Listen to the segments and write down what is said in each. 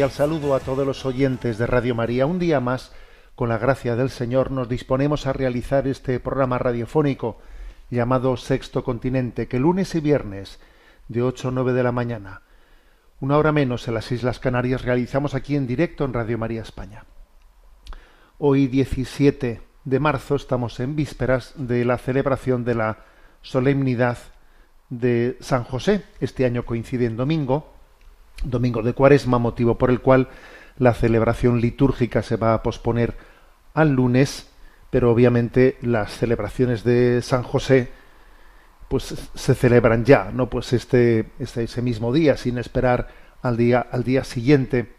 Cordial saludo a todos los oyentes de Radio María. Un día más, con la gracia del Señor, nos disponemos a realizar este programa radiofónico llamado Sexto Continente, que lunes y viernes, de 8 a 9 de la mañana, una hora menos en las Islas Canarias, realizamos aquí en directo en Radio María España. Hoy, 17 de marzo, estamos en vísperas de la celebración de la solemnidad de San José. Este año coincide en domingo, domingo de cuaresma, motivo por el cual la celebración litúrgica se va a posponer al lunes, pero obviamente las celebraciones de San José pues se celebran ya, no pues este, este ese mismo día, sin esperar al día al día siguiente.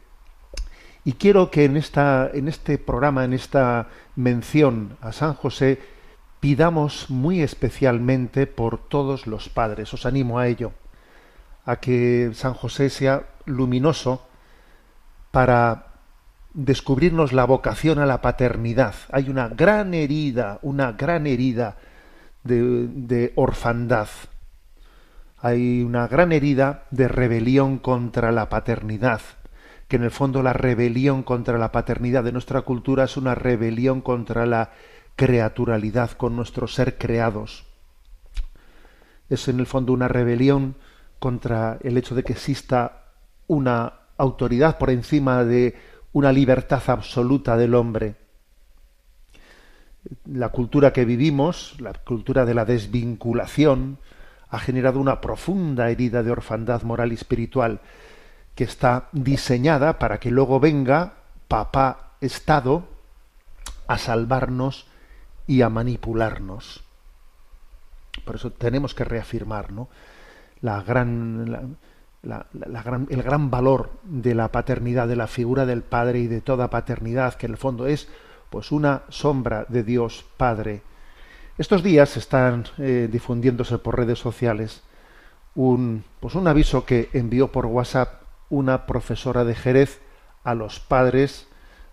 Y quiero que en esta en este programa, en esta mención a San José, pidamos muy especialmente por todos los padres. Os animo a ello, a que San José sea luminoso para descubrirnos la vocación a la paternidad. Hay una gran herida, una gran herida de, orfandad. Hay una gran herida de rebelión contra la paternidad, que en el fondo la rebelión contra la paternidad de nuestra cultura es una rebelión contra la creaturalidad, con nuestro ser creados. Es en el fondo una rebelión contra el hecho de que exista una autoridad por encima de una libertad absoluta del hombre. La cultura que vivimos, la cultura de la desvinculación, ha generado una profunda herida de orfandad moral y espiritual que está diseñada para que luego venga papá Estado a salvarnos y a manipularnos. Por eso tenemos que reafirmar ¿no? La gran, el gran valor de la paternidad, de la figura del Padre y de toda paternidad, que en el fondo es pues una sombra de Dios Padre. Estos días están eh, difundiéndose por redes sociales un, pues un aviso que envió por WhatsApp una profesora de Jerez a los padres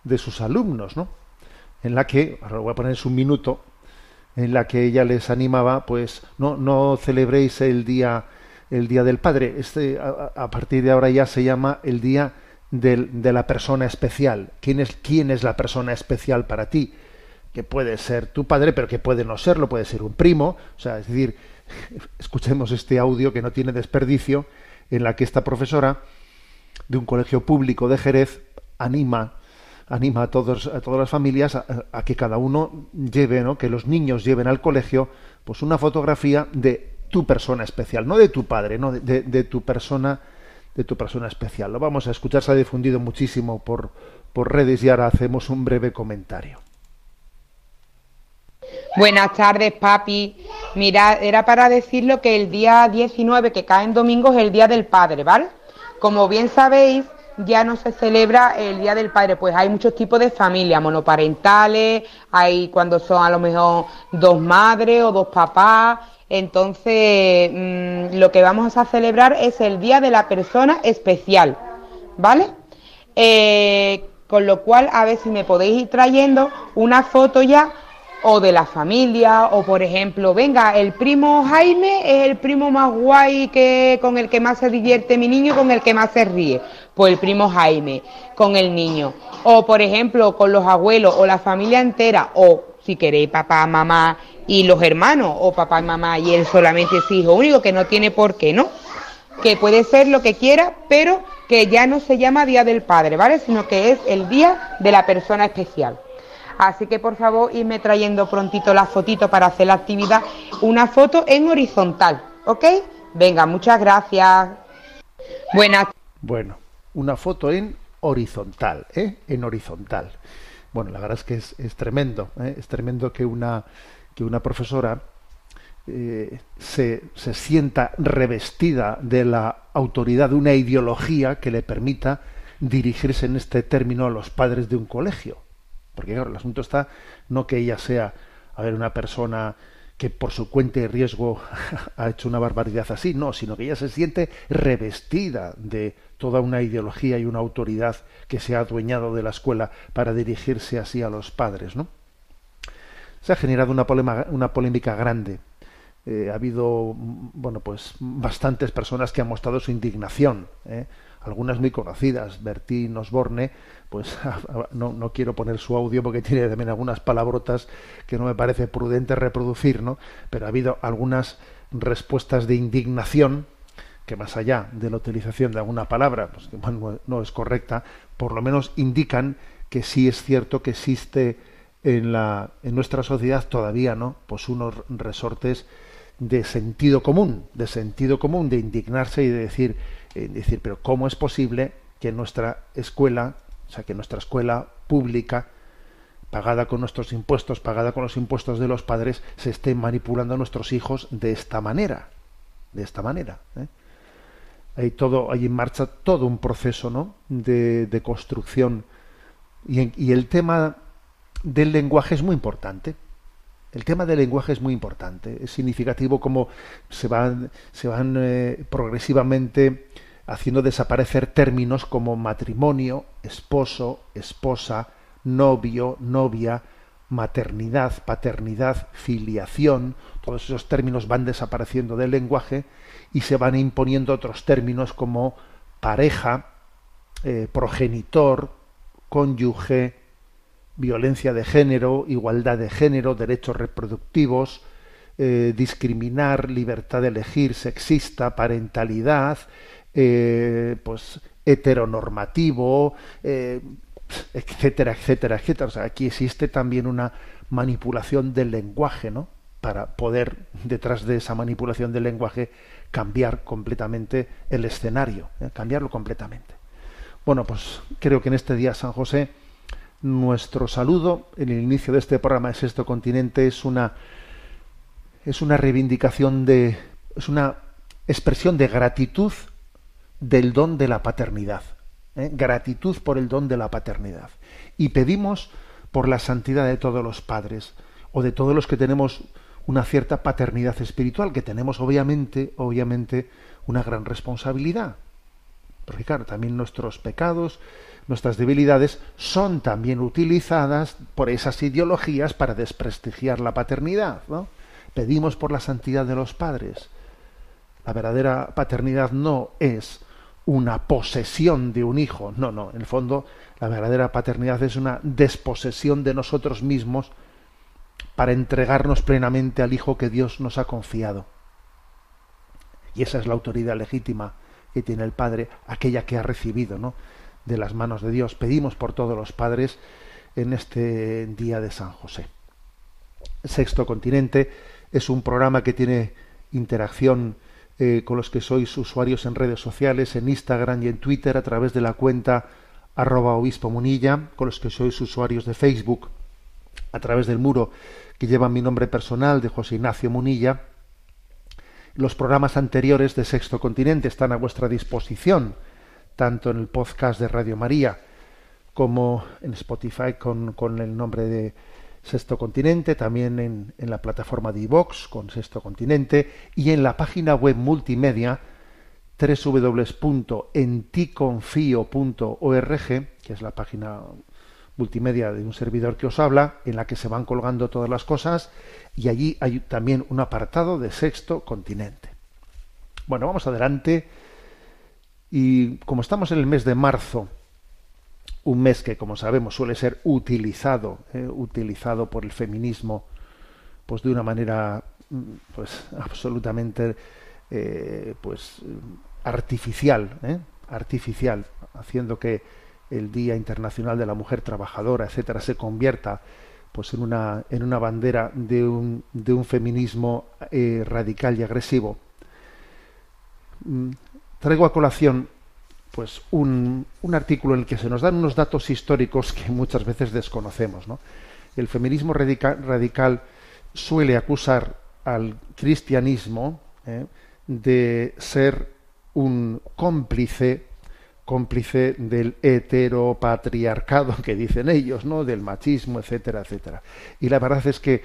de sus alumnos, ¿no? En la que, ahora voy a poner un minuto, en la que ella les animaba, pues no, no celebréis el día, el día del padre. Este, a, partir de ahora ya se llama el día de la persona especial. ¿Quién es, ¿Quién es la persona especial para ti? Que puede ser tu padre, pero que puede no serlo, puede ser un primo. O sea, es decir, escuchemos este audio que no tiene desperdicio, en la que esta profesora de un colegio público de Jerez anima anima a todos a todas las familias a, a que cada uno lleve no que los niños lleven al colegio pues una fotografía de tu persona especial no de tu padre no de, de- tu persona de tu persona especial lo vamos a escuchar se ha difundido muchísimo por por redes y ahora hacemos un breve comentario Buenas tardes, papi. Mira, era para decirlo que el día 19, que cae en domingo, es el Día del Padre, ¿vale? Como bien sabéis, ya no se celebra el Día del Padre, pues hay muchos tipos de familias, monoparentales, hay cuando son a lo mejor dos madres o dos papás. Entonces, mm, lo que vamos a celebrar es el Día de la Persona Especial, ¿vale? Eh, Con lo cual, a ver si me podéis ir trayendo una foto ya o de la familia o por ejemplo, venga, el primo Jaime es el primo más guay que con el que más se divierte mi niño, con el que más se ríe. Pues el primo Jaime con el niño. O por ejemplo, con los abuelos o la familia entera o si queréis papá, mamá y los hermanos o papá y mamá y él solamente es hijo único que no tiene por qué, ¿no? Que puede ser lo que quiera, pero que ya no se llama Día del Padre, ¿vale? Sino que es el día de la persona especial. Así que por favor, irme trayendo prontito la fotito para hacer la actividad. Una foto en horizontal, ¿ok? Venga, muchas gracias. Buenas. Bueno, una foto en horizontal, ¿eh? En horizontal. Bueno, la verdad es que es, es tremendo, ¿eh? es tremendo que una, que una profesora eh, se, se sienta revestida de la autoridad de una ideología que le permita dirigirse en este término a los padres de un colegio. Porque claro, el asunto está no que ella sea, a ver, una persona que por su cuenta y riesgo ha hecho una barbaridad así, no, sino que ella se siente revestida de toda una ideología y una autoridad que se ha adueñado de la escuela para dirigirse así a los padres, ¿no? Se ha generado una, polémica grande. Eh, ha habido, bueno, pues bastantes personas que han mostrado su indignación. ¿eh? algunas muy conocidas, Bertín Osborne, pues no, no, quiero poner su audio porque tiene también algunas palabrotas que no me parece prudente reproducir, ¿no? Pero ha habido algunas respuestas de indignación que más allá de la utilización de alguna palabra, pues que bueno, no es correcta, por lo menos indican que sí es cierto que existe en la en nuestra sociedad todavía, ¿no? Pues unos resortes de sentido común, de sentido común, de indignarse y de decir, eh, decir, pero ¿cómo es posible que nuestra escuela, o sea, que nuestra escuela pública, pagada con nuestros impuestos, pagada con los impuestos de los padres, se esté manipulando a nuestros hijos de esta manera? De esta manera. ¿eh? Hay todo, hay en marcha todo un proceso, ¿no? De, de construcción y, y el tema del lenguaje es muy importante. El tema del lenguaje es muy importante. Es significativo cómo se van, se van eh, progresivamente haciendo desaparecer términos como matrimonio, esposo, esposa, novio, novia, maternidad, paternidad, filiación. Todos esos términos van desapareciendo del lenguaje y se van imponiendo otros términos como pareja, eh, progenitor, cónyuge, violencia de género, igualdad de género, derechos reproductivos, eh, discriminar, libertad de elegir, sexista, parentalidad, eh, pues heteronormativo, eh, etcétera, etcétera, etcétera. O sea, aquí existe también una manipulación del lenguaje, ¿no? Para poder, detrás de esa manipulación del lenguaje, cambiar completamente el escenario, cambiarlo completamente. Bueno, pues creo que en este día San José nuestro saludo. En el inicio de este programa de Sexto Continente es una es una reivindicación de es una expresión de gratitud del don de la paternidad ¿eh? gratitud por el don de la paternidad. Y pedimos por la santidad de todos los padres o de todos los que tenemos una cierta paternidad espiritual que tenemos obviamente obviamente una gran responsabilidad. Porque claro también nuestros pecados nuestras debilidades son también utilizadas por esas ideologías para desprestigiar la paternidad. ¿no? Pedimos por la santidad de los padres. La verdadera paternidad no es una posesión de un hijo, no, no, en el fondo la verdadera paternidad es una desposesión de nosotros mismos para entregarnos plenamente al hijo que Dios nos ha confiado. Y esa es la autoridad legítima que tiene el Padre, aquella que ha recibido, ¿no? De las manos de Dios. Pedimos por todos los padres en este día de San José. Sexto Continente es un programa que tiene interacción eh, con los que sois usuarios en redes sociales, en Instagram y en Twitter a través de la cuenta arroba obispo munilla, con los que sois usuarios de Facebook a través del muro que lleva mi nombre personal de José Ignacio Munilla. Los programas anteriores de Sexto Continente están a vuestra disposición tanto en el podcast de Radio María como en Spotify con, con el nombre de Sexto Continente, también en, en la plataforma de iVox con Sexto Continente y en la página web multimedia www.enticonfio.org, que es la página multimedia de un servidor que os habla, en la que se van colgando todas las cosas, y allí hay también un apartado de sexto continente. Bueno, vamos adelante. Y como estamos en el mes de marzo, un mes que, como sabemos, suele ser utilizado, eh, utilizado por el feminismo, pues de una manera, mm, pues absolutamente, eh, pues artificial, ¿eh? artificial, haciendo que el Día Internacional de la Mujer Trabajadora, etcétera, se convierta pues en una, en una bandera de un, de un feminismo radical y agresivo. Traigo a colación pues un, artículo en el que se nos dan unos datos históricos que muchas veces desconocemos. ¿no? El feminismo radical, radical suele acusar al cristianismo ¿eh? de ser un cómplice cómplice del heteropatriarcado que dicen ellos, ¿no? del machismo, etcétera, etcétera. Y la verdad es que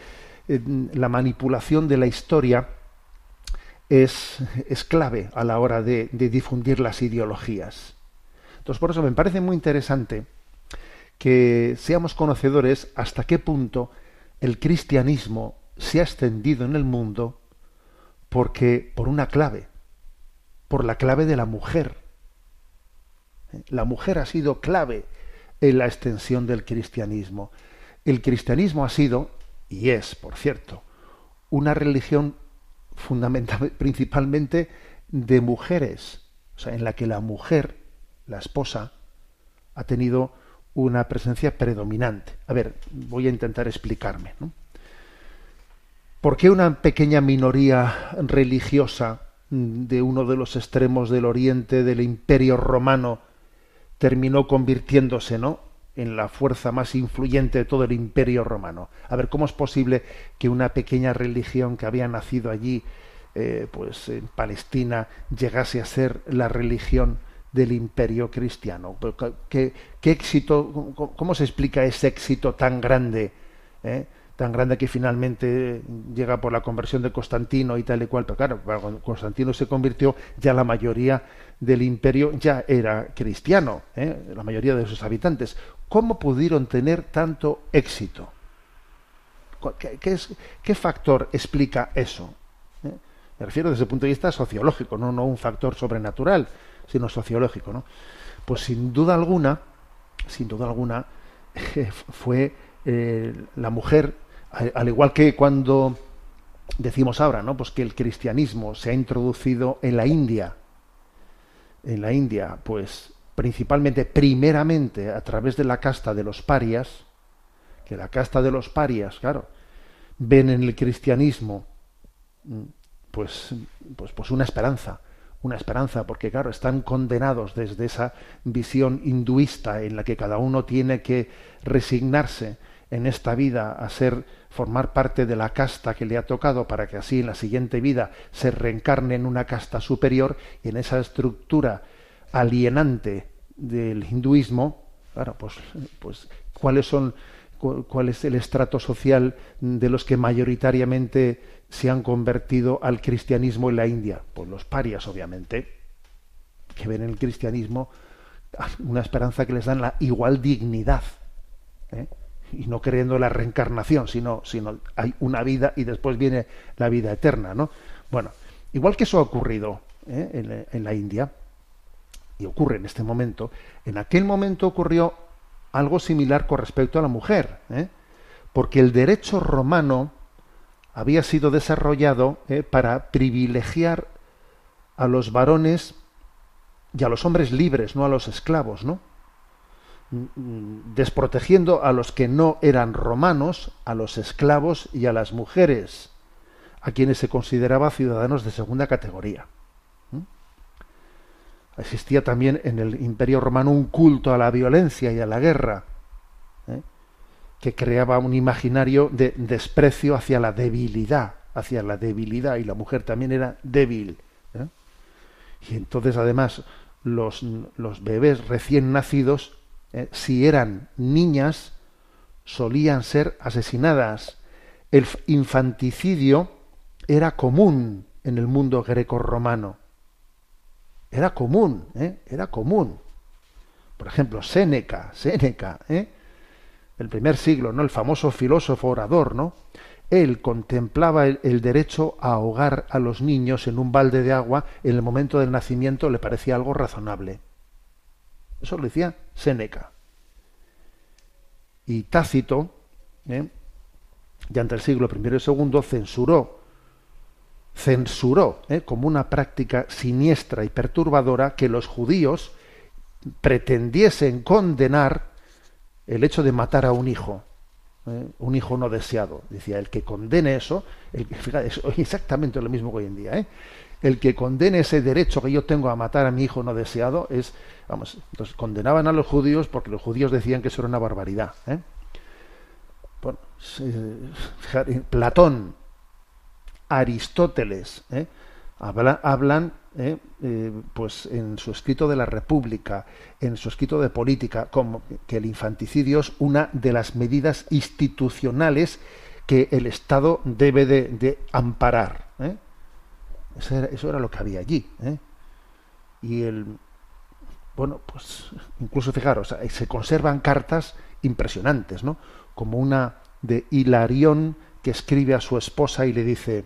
eh, la manipulación de la historia es, es clave a la hora de, difundir las ideologías. Entonces, por eso me parece muy interesante que seamos conocedores hasta qué punto el cristianismo se ha extendido en el mundo porque por una clave, por la clave de la mujer la mujer ha sido clave en la extensión del cristianismo. El cristianismo ha sido, y es, por cierto, una religión fundamental, principalmente de mujeres, o sea, en la que la mujer, la esposa, ha tenido una presencia predominante. A ver, voy a intentar explicarme. ¿Por qué una pequeña minoría religiosa de uno de los extremos del oriente del imperio romano terminó convirtiéndose, ¿no? En la fuerza más influyente de todo el imperio romano. A ver, ¿cómo es posible que una pequeña religión que había nacido allí, eh, pues en Palestina, llegase a ser la religión del imperio cristiano? ¿Qué, qué éxito, cómo se explica ese éxito tan grande? Eh? tan grande que finalmente llega por la conversión de Constantino y tal y cual, pero claro, cuando Constantino se convirtió, ya la mayoría del imperio ya era cristiano, ¿eh? la mayoría de sus habitantes. ¿Cómo pudieron tener tanto éxito? ¿Qué, factor explica eso? ¿Eh? Me refiero desde el punto de vista sociológico, no, un factor sobrenatural, sino sociológico. Pues sin duda alguna, sin duda alguna, fue eh, la mujer al igual que cuando decimos ahora, ¿no? Pues que el cristianismo se ha introducido en la India, en la India, pues principalmente, primeramente, a través de la casta de los parias, que la casta de los parias, claro, ven en el cristianismo, mm, pues, pues, pues una esperanza, una esperanza, porque claro, están condenados desde esa visión hinduista en la que cada uno tiene que resignarse en esta vida a ser formar parte de la casta que le ha tocado para que así en la siguiente vida se reencarne en una casta superior y en esa estructura alienante del hinduismo, claro, pues, pues cuáles son cuál es el estrato social de los que mayoritariamente se han convertido al cristianismo en la India, pues los parias obviamente, que ven en el cristianismo una esperanza que les dan la igual dignidad. ¿eh? y no creyendo la reencarnación, sino, sino hay una vida y después viene la vida eterna, ¿no? Bueno, igual que eso ha ocurrido ¿eh? en, la India, ocurre en este momento, en aquel momento ocurrió algo similar con respecto a la mujer, ¿eh? porque el derecho romano había sido desarrollado ¿eh? para privilegiar a los varones y a los hombres libres, no a los esclavos, ¿no? desprotegiendo a los que no eran romanos, a los esclavos y a las mujeres, a quienes se consideraba ciudadanos de segunda categoría. Existía también en el Imperio Romano un culto a la violencia y a la guerra, ¿eh? que creaba un imaginario de desprecio hacia la debilidad, hacia la debilidad, y la mujer también era débil. ¿eh? Y entonces, además, los, los bebés recién nacidos eh, si eran niñas, solían ser asesinadas. El infanticidio era común en el mundo greco-romano. Era común, ¿eh? era común. Por ejemplo, Séneca, Séneca, ¿eh? el primer siglo, ¿no? El famoso filósofo orador, ¿no? Él contemplaba el, derecho a ahogar a los niños en un balde de agua en el momento del nacimiento, le parecía algo razonable. Eso lo decía Séneca. Y Tácito, ¿eh? ya entre el siglo I y II, censuró, censuró ¿eh? como una práctica siniestra y perturbadora que los judíos pretendiesen condenar el hecho de matar a un hijo, ¿eh? un hijo no deseado. Decía, el que condene eso, fíjate, es exactamente lo mismo que hoy en día, ¿eh? el que condene ese derecho que yo tengo a matar a mi hijo no deseado es, vamos, entonces condenaban a los judíos porque los judíos decían que eso era una barbaridad. Bueno, Platón, Aristóteles, ¿eh? Habla, hablan eh, eh, pues en su escrito de la República, en su escrito de política, como que el infanticidio es una de las medidas institucionales que el Estado debe de, amparar. Eso era, eso era, lo que había allí. Y el bueno, pues incluso fijaros, se conservan cartas impresionantes, ¿no? Como una de Hilarión que escribe a su esposa y le dice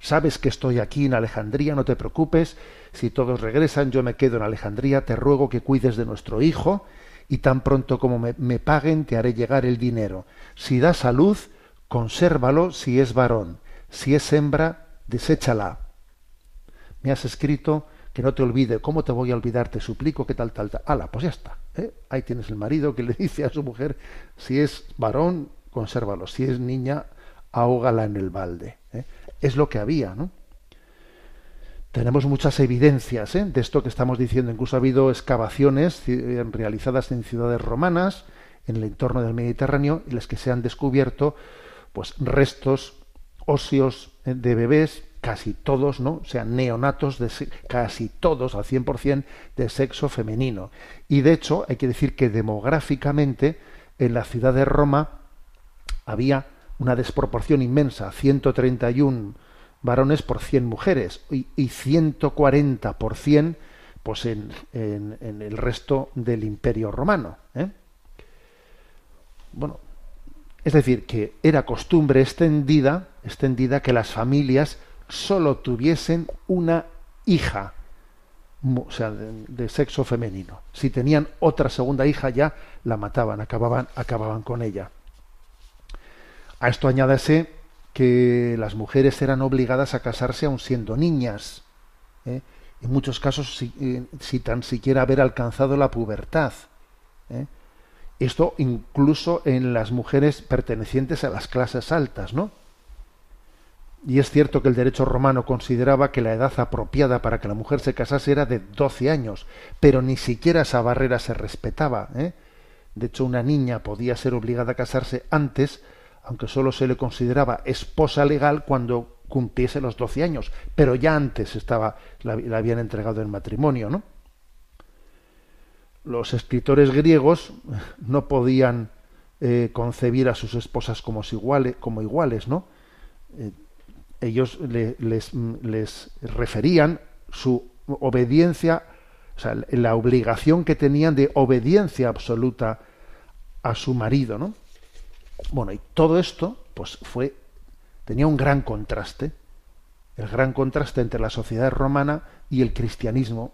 Sabes que estoy aquí en Alejandría, no te preocupes. Si todos regresan, yo me quedo en Alejandría. Te ruego que cuides de nuestro hijo y tan pronto como me, paguen te haré llegar el dinero. Si da salud, consérvalo si es varón. Si es hembra, deséchala. Me has escrito que no te olvide. ¿Cómo te voy a olvidar? Te suplico que tal, tal, tal. Ala, pues ya está. ¿eh? Ahí tienes el marido que le dice a su mujer, si es varón, consérvalo. Si es niña, ahógala en el balde. ¿eh? Es lo que había, ¿no? Tenemos muchas evidencias ¿eh? de esto que estamos diciendo. Incluso ha habido excavaciones realizadas en ciudades romanas, en el entorno del Mediterráneo, en las que se han descubierto pues, restos óseos de bebés, casi todos, ¿no? O sea, neonatos, de casi todos, al 100%, de sexo femenino. Y de hecho, hay que decir que demográficamente, en la ciudad de Roma había una desproporción inmensa, 131 varones por 100 mujeres y, y 140 por 100 pues en, en, el resto del imperio romano. ¿eh? Bueno, es decir, que era costumbre extendida, extendida que las familias solo tuviesen una hija, o sea, de, de, sexo femenino. Si tenían otra segunda hija ya la mataban, acababan, acababan con ella. A esto añádase que las mujeres eran obligadas a casarse aun siendo niñas. ¿eh? En muchos casos, si, eh, si, tan siquiera haber alcanzado la pubertad. ¿eh? Esto incluso en las mujeres pertenecientes a las clases altas, ¿no? Y es cierto que el derecho romano consideraba que la edad apropiada para que la mujer se casase era de 12 años, pero ni siquiera esa barrera se respetaba. ¿eh? De hecho, una niña podía ser obligada a casarse antes aunque solo se le consideraba esposa legal cuando cumpliese los 12 años, pero ya antes estaba, la, habían entregado en matrimonio, ¿no? Los escritores griegos no podían eh, concebir a sus esposas como iguales, como iguales ¿no? Eh, ellos le, les, les referían su obediencia, o sea, la obligación que tenían de obediencia absoluta a su marido, ¿no? Bueno, y todo esto, pues fue, tenía un gran contraste, el gran contraste entre la sociedad romana y el cristianismo,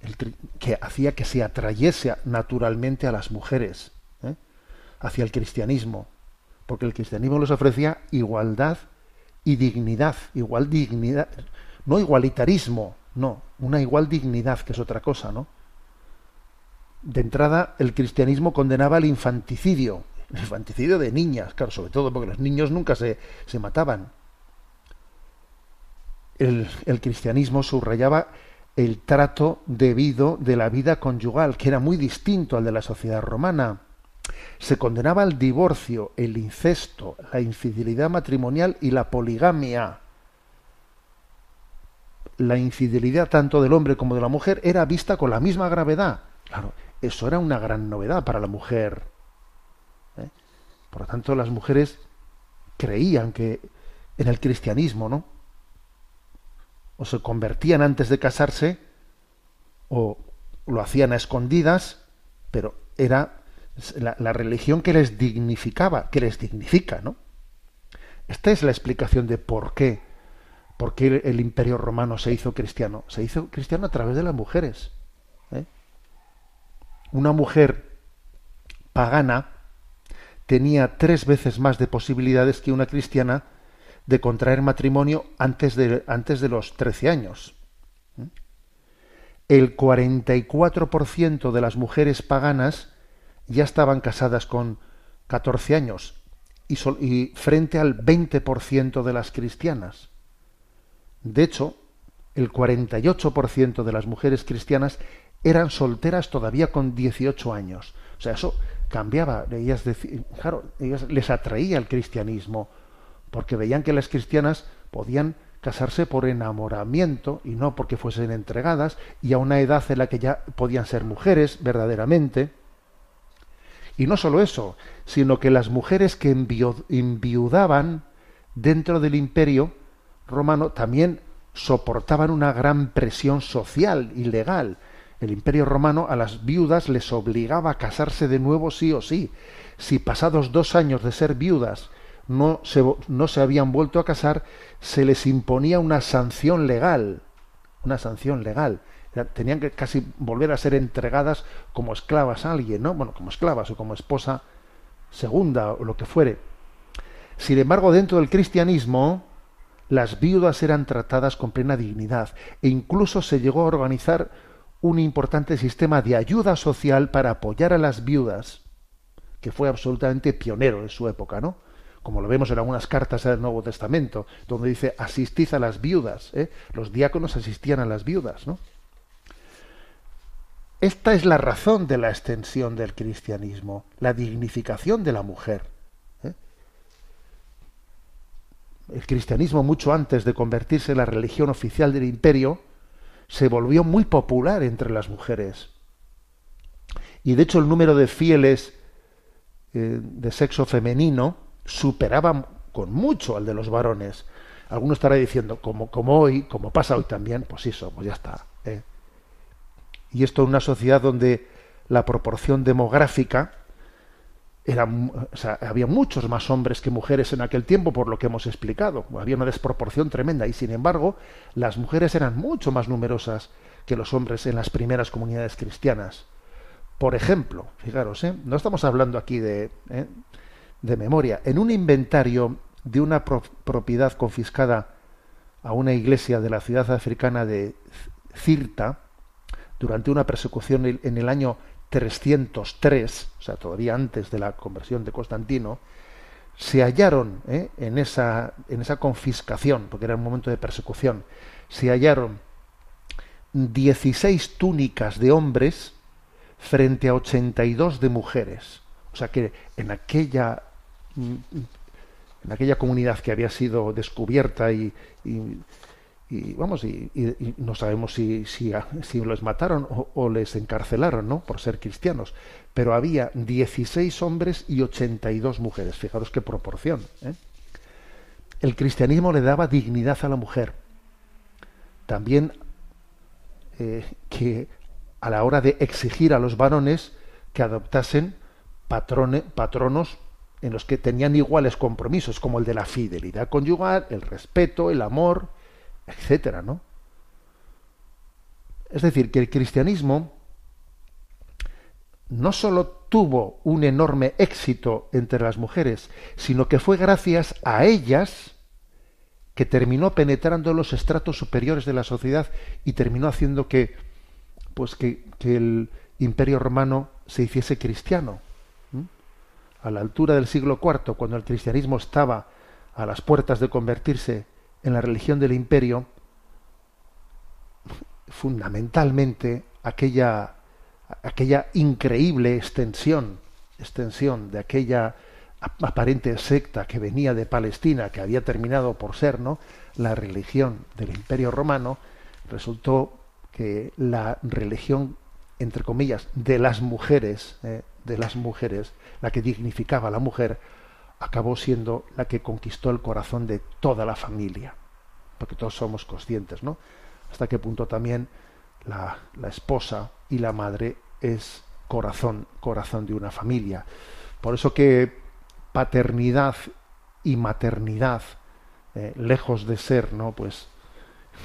el, que hacía que se atrayese naturalmente a las mujeres ¿eh? hacia el cristianismo, porque el cristianismo les ofrecía igualdad y dignidad, igual dignidad, no igualitarismo, no, una igual dignidad, que es otra cosa, ¿no? De entrada, el cristianismo condenaba el infanticidio, infanticidio de niñas, claro, sobre todo porque los niños nunca se, se mataban. El, cristianismo subrayaba el trato debido de la vida conyugal, que era muy distinto al de la sociedad romana. Se condenaba el divorcio, el incesto, la infidelidad matrimonial y la poligamia. La infidelidad tanto del hombre como de la mujer era vista con la misma gravedad. Claro, eso era una gran novedad para la mujer. Por lo tanto, las mujeres creían que en el cristianismo, ¿no? o se convertían antes de casarse o lo hacían a escondidas, pero era la, religión que les dignificaba, que les dignifica, ¿no? Esta es la explicación de por qué, por qué el, el imperio romano se hizo cristiano. Se hizo cristiano a través de las mujeres. ¿eh? Una mujer pagana tenía tres veces más de posibilidades que una cristiana de contraer matrimonio antes de, antes de los 13 años. El 44% de las mujeres paganas ya estaban casadas con 14 años y, y frente al 20% de las cristianas. De hecho, el 48% de las mujeres cristianas eran solteras todavía con 18 años. O sea, eso cambiaba. Ellas, claro, ellas les atraía el cristianismo porque veían que las cristianas podían casarse por enamoramiento y no porque fuesen entregadas y a una edad en la que ya podían ser mujeres verdaderamente. Y no solo eso, sino que las mujeres que enviu- enviudaban dentro del imperio romano también soportaban una gran presión social y legal. El imperio romano a las viudas les obligaba a casarse de nuevo sí o sí. Si pasados dos años de ser viudas no se, no se habían vuelto a casar, se les imponía una sanción legal. Una sanción legal. Tenían que casi volver a ser entregadas como esclavas a alguien, ¿no? Bueno, como esclavas o como esposa segunda o lo que fuere. Sin embargo, dentro del cristianismo, las viudas eran tratadas con plena dignidad e incluso se llegó a organizar un importante sistema de ayuda social para apoyar a las viudas, que fue absolutamente pionero en su época, ¿no? Como lo vemos en algunas cartas del Nuevo Testamento, donde dice asistid a las viudas, ¿eh? los diáconos asistían a las viudas, ¿no? Esta es la razón de la extensión del cristianismo, la dignificación de la mujer. ¿eh? El cristianismo, mucho antes de convertirse en la religión oficial del imperio, se volvió muy popular entre las mujeres. Y de hecho el número de fieles eh, de sexo femenino superaba con mucho al de los varones. Alguno estará diciendo, como, como hoy, como pasa hoy también, pues eso, pues ya está. ¿eh? Y esto en una sociedad donde la proporción demográfica era, o sea, había muchos más hombres que mujeres en aquel tiempo, por lo que hemos explicado. Había una desproporción tremenda y, sin embargo, las mujeres eran mucho más numerosas que los hombres en las primeras comunidades cristianas. Por ejemplo, fijaros, ¿eh? no estamos hablando aquí de, ¿eh? de memoria. En un inventario de una pro- propiedad confiscada a una iglesia de la ciudad africana de Cirta, durante una persecución en el año 303, o sea, todavía antes de la conversión de Constantino, se hallaron ¿eh? en, esa, en esa confiscación, porque era un momento de persecución, se hallaron 16 túnicas de hombres frente a 82 de mujeres. O sea que en aquella mm, en aquella comunidad que había sido descubierta y, y- y, vamos y, no sabemos si, si, si los mataron o, les encarcelaron no por ser cristianos. Pero había 16 hombres y 82 mujeres. Fijaros qué proporción ¿eh? el cristianismo le daba dignidad a la mujer. También eh, que a la hora de exigir a los varones que adoptasen patronos en los que tenían iguales compromisos, como el de la fidelidad conyugal, el respeto, el amor, etcétera, ¿no? Es decir, que el cristianismo no sólo tuvo un enorme éxito entre las mujeres, sino que fue gracias a ellas que terminó penetrando los estratos superiores de la sociedad y terminó haciendo que pues que, que el imperio romano se hiciese cristiano a la altura del siglo IV cuando el cristianismo estaba a las puertas de convertirse en la religión del imperio fundamentalmente aquella aquella increíble extensión extensión de aquella ap- aparente secta que venía de Palestina que había terminado por ser no la religión del imperio romano resultó que la religión entre comillas de las mujeres eh, de las mujeres la que dignificaba a la mujer acabó siendo la que conquistó el corazón de toda la familia porque todos somos conscientes, ¿no? Hasta qué punto también la, la esposa y la madre es corazón, corazón de una familia. Por eso que paternidad y maternidad, eh, lejos de ser, ¿no? Pues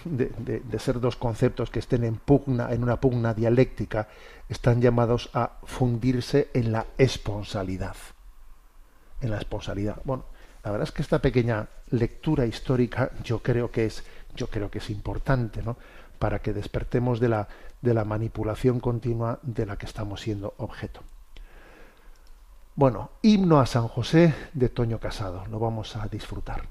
de, de- de ser dos conceptos que estén en pugna, en una pugna dialéctica, están llamados a fundirse en la esponsalidad. En la esponsalidad. Bueno, la verdad es que esta pequeña lectura histórica yo creo que es, yo creo que es importante, ¿no? Para que despertemos de la, de la manipulación continua de la que estamos siendo objeto. Bueno, himno a San José de Toño Casado. Lo vamos a disfrutar.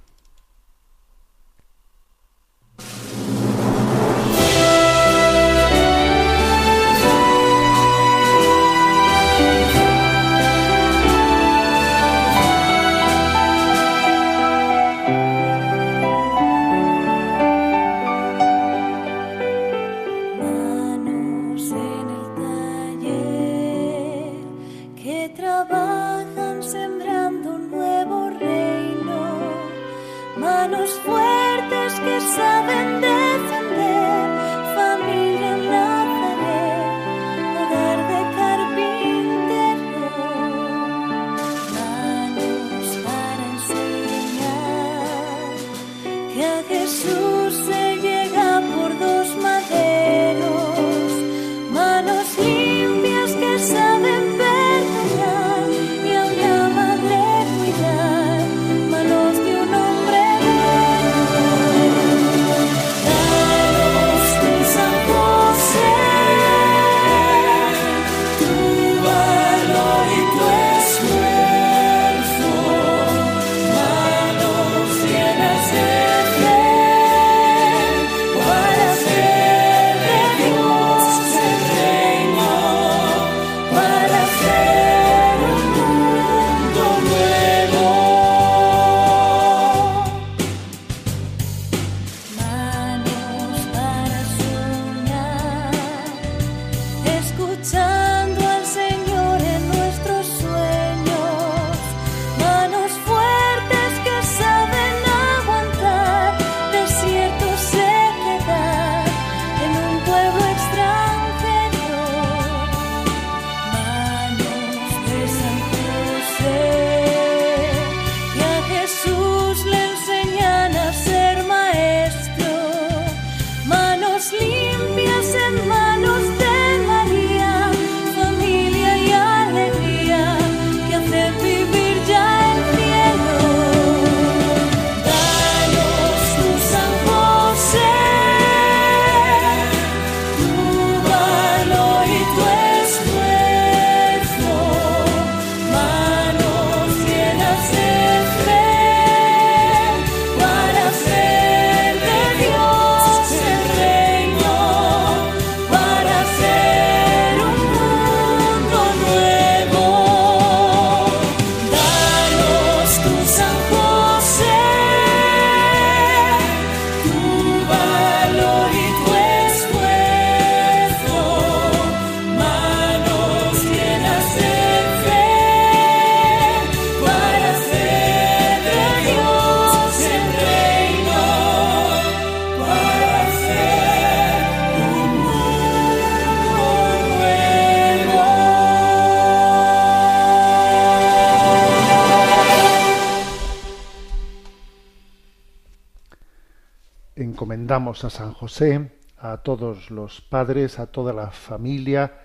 A San José, a todos los padres, a toda la familia,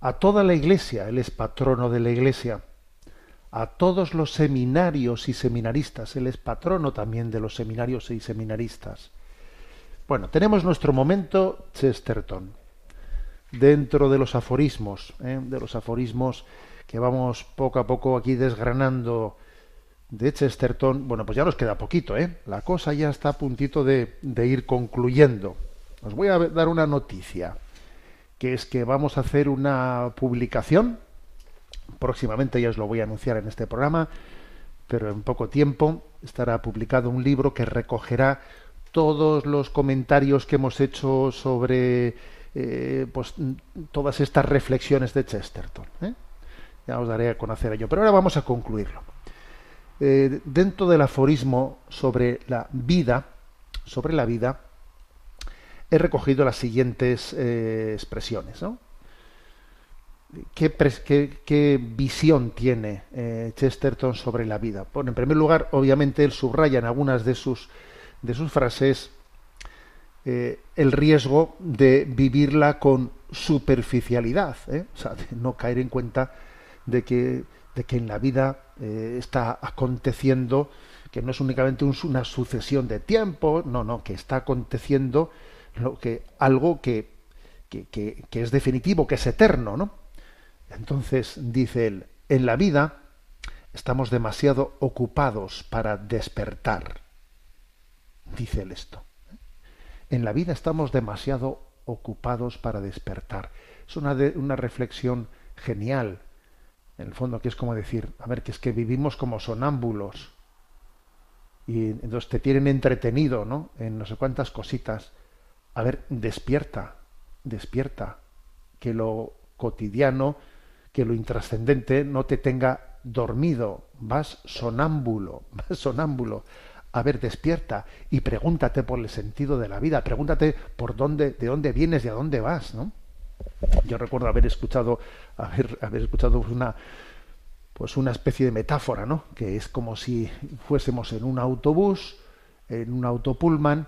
a toda la iglesia, él es patrono de la iglesia, a todos los seminarios y seminaristas, él es patrono también de los seminarios y seminaristas. Bueno, tenemos nuestro momento Chesterton, dentro de los aforismos, ¿eh? de los aforismos que vamos poco a poco aquí desgranando de Chesterton, bueno, pues ya nos queda poquito, ¿eh? La cosa ya está a puntito de, de ir concluyendo. Os voy a dar una noticia, que es que vamos a hacer una publicación, próximamente ya os lo voy a anunciar en este programa, pero en poco tiempo estará publicado un libro que recogerá todos los comentarios que hemos hecho sobre eh, pues todas estas reflexiones de Chesterton. ¿eh? Ya os daré a conocer ello. Pero ahora vamos a concluirlo. Eh, dentro del aforismo sobre la vida, sobre la vida, he recogido las siguientes eh, expresiones. ¿Qué, visión tiene eh, Chesterton sobre la vida? En primer lugar, obviamente, él subraya en algunas de sus, de sus frases el riesgo de vivirla con superficialidad, o sea, de no caer en cuenta de que, de que en la vida eh, está aconteciendo, que no es únicamente un- una sucesión de tiempo, no, no, que está aconteciendo lo que, algo que, que, que- que es definitivo, que es eterno, ¿no? Entonces, dice él, en la vida estamos demasiado ocupados para despertar. Dice él esto. En la vida estamos demasiado ocupados para despertar. Es una, de- una reflexión genial. En el fondo, que es como decir, a ver, que es que vivimos como sonámbulos. Y entonces te tienen entretenido, ¿no? En no sé cuántas cositas. A ver, despierta, despierta. Que lo cotidiano, que lo intrascendente no te tenga dormido. Vas sonámbulo, vas sonámbulo. A ver, despierta y pregúntate por el sentido de la vida. Pregúntate por dónde, de dónde vienes y a dónde vas, ¿no? Yo recuerdo haber escuchado, haber, haber escuchado una, pues una especie de metáfora, ¿no? Que es como si fuésemos en un autobús, en un autopullman,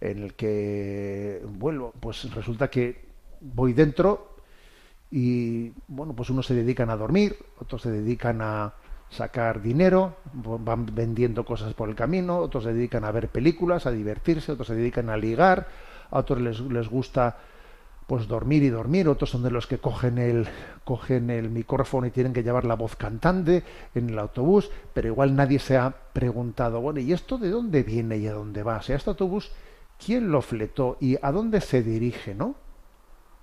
en el que vuelvo, pues resulta que voy dentro y bueno, pues unos se dedican a dormir, otros se dedican a sacar dinero, van vendiendo cosas por el camino, otros se dedican a ver películas, a divertirse, otros se dedican a ligar, a otros les, les gusta pues dormir y dormir, otros son de los que cogen el cogen el micrófono y tienen que llevar la voz cantante en el autobús, pero igual nadie se ha preguntado, bueno, ¿y esto de dónde viene y a dónde va? O sea, este autobús, ¿quién lo fletó y a dónde se dirige, no?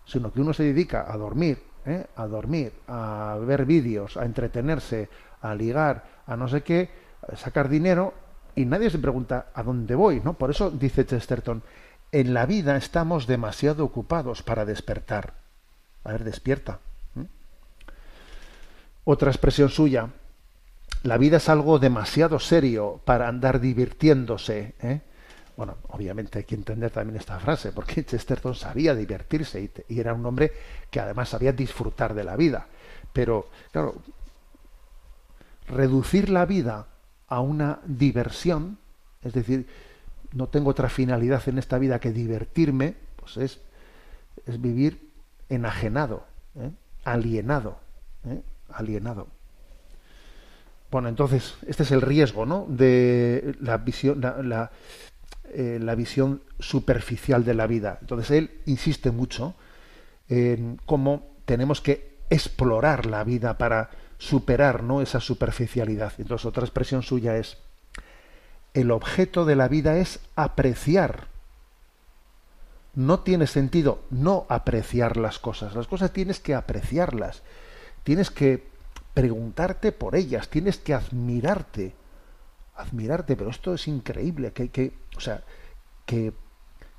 Sino que uno se dedica a dormir, ¿eh? a dormir, a ver vídeos, a entretenerse, a ligar, a no sé qué, a sacar dinero, y nadie se pregunta a dónde voy, ¿no? Por eso dice Chesterton, en la vida estamos demasiado ocupados para despertar. A ver, despierta. Otra expresión suya, la vida es algo demasiado serio para andar divirtiéndose. ¿eh? Bueno, obviamente hay que entender también esta frase, porque Chesterton sabía divertirse y, y era un hombre que además sabía disfrutar de la vida. Pero, claro, reducir la vida a una diversión, es decir, no tengo otra finalidad en esta vida que divertirme, pues es, es vivir enajenado, ¿eh? alienado, ¿eh? alienado. Bueno, entonces, este es el riesgo, ¿no? De la visión, la, eh, la visión superficial de la vida. Entonces, él insiste mucho en cómo tenemos que explorar la vida para superar ¿no? esa superficialidad. Entonces, otra expresión suya es, el objeto de la vida es apreciar. No tiene sentido no apreciar las cosas. Las cosas tienes que apreciarlas. Tienes que preguntarte por ellas. Tienes que admirarte. Admirarte. Pero esto es increíble. Que, que, o sea, que,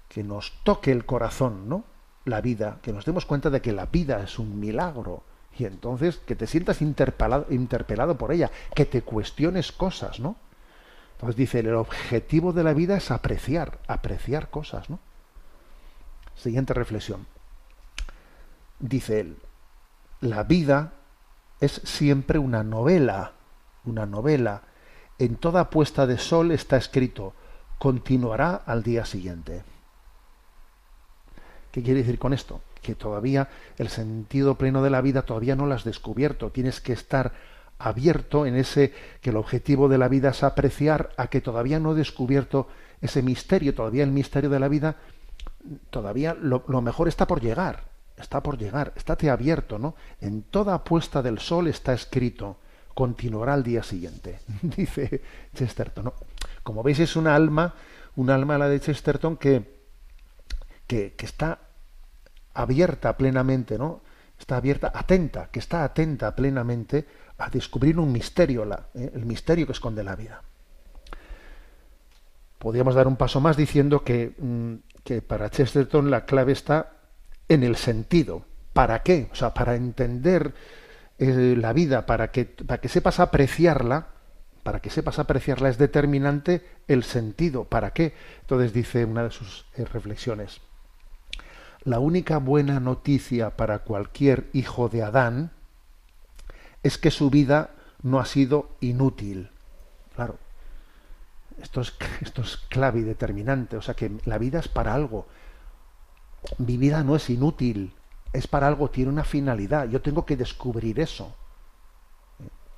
que nos toque el corazón, ¿no? La vida. Que nos demos cuenta de que la vida es un milagro. Y entonces que te sientas interpelado, interpelado por ella. Que te cuestiones cosas, ¿no? Entonces dice, el objetivo de la vida es apreciar, apreciar cosas, ¿no? Siguiente reflexión. Dice él, la vida es siempre una novela, una novela. En toda puesta de sol está escrito, continuará al día siguiente. ¿Qué quiere decir con esto? Que todavía el sentido pleno de la vida todavía no lo has descubierto. Tienes que estar abierto en ese que el objetivo de la vida es apreciar a que todavía no he descubierto ese misterio, todavía el misterio de la vida, todavía lo, mejor está por llegar, está por llegar, estate abierto, ¿no? En toda puesta del sol está escrito, continuará al día siguiente, dice Chesterton, ¿no? Como veis es una alma, un alma la de Chesterton que, que, que está abierta plenamente, ¿no? Está abierta, atenta, que está atenta plenamente a descubrir un misterio, la, ¿eh? el misterio que esconde la vida. Podríamos dar un paso más diciendo que, mm, que para Chesterton la clave está en el sentido. ¿Para qué? O sea, para entender eh, la vida, para que, para que sepas apreciarla, para que sepas apreciarla es determinante el sentido. ¿Para qué? Entonces dice una de sus eh, reflexiones. La única buena noticia para cualquier hijo de Adán es que su vida no ha sido inútil. Claro, esto es, esto es clave y determinante. O sea que la vida es para algo. Mi vida no es inútil, es para algo, tiene una finalidad. Yo tengo que descubrir eso.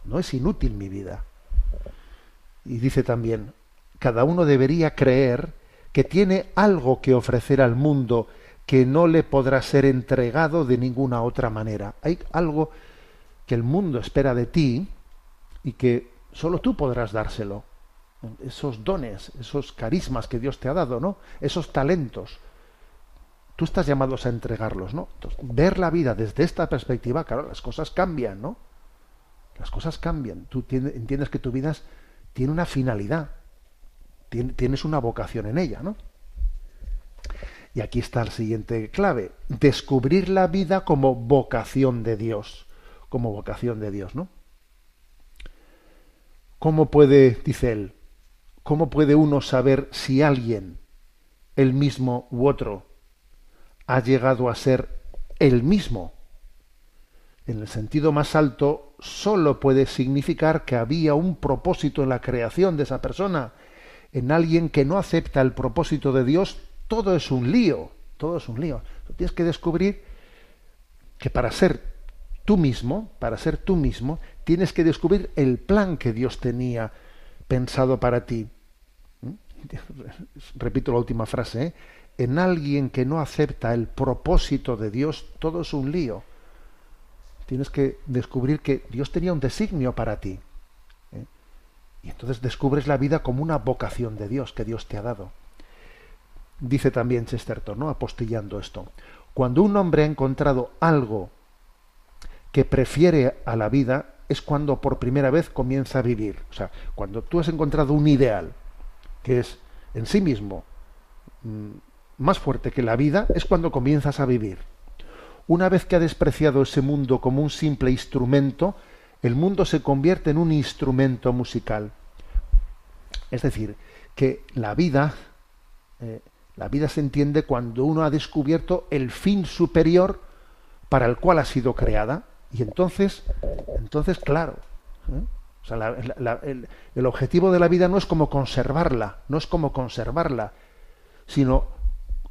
No es inútil mi vida. Y dice también, cada uno debería creer que tiene algo que ofrecer al mundo que no le podrá ser entregado de ninguna otra manera. Hay algo que el mundo espera de ti y que solo tú podrás dárselo. Esos dones, esos carismas que Dios te ha dado, ¿no? Esos talentos. Tú estás llamados a entregarlos, ¿no? Entonces, ver la vida desde esta perspectiva, claro, las cosas cambian, ¿no? Las cosas cambian. Tú entiendes que tu vida tiene una finalidad. Tienes una vocación en ella, ¿no? Y aquí está la siguiente clave. Descubrir la vida como vocación de Dios. Como vocación de Dios, ¿no? ¿Cómo puede, dice él, cómo puede uno saber si alguien, el mismo u otro, ha llegado a ser el mismo? En el sentido más alto, solo puede significar que había un propósito en la creación de esa persona. En alguien que no acepta el propósito de Dios, todo es un lío, todo es un lío. Tienes que descubrir que para ser tú mismo, para ser tú mismo, tienes que descubrir el plan que Dios tenía pensado para ti. ¿Mm? Repito la última frase, ¿eh? en alguien que no acepta el propósito de Dios, todo es un lío. Tienes que descubrir que Dios tenía un designio para ti. ¿eh? Y entonces descubres la vida como una vocación de Dios que Dios te ha dado dice también Chesterton, ¿no? apostillando esto. Cuando un hombre ha encontrado algo que prefiere a la vida, es cuando por primera vez comienza a vivir. O sea, cuando tú has encontrado un ideal que es en sí mismo mm, más fuerte que la vida, es cuando comienzas a vivir. Una vez que ha despreciado ese mundo como un simple instrumento, el mundo se convierte en un instrumento musical. Es decir, que la vida eh, la vida se entiende cuando uno ha descubierto el fin superior para el cual ha sido creada. Y entonces, entonces claro, ¿eh? el, objetivo de la vida no es como conservarla, no es como conservarla, sino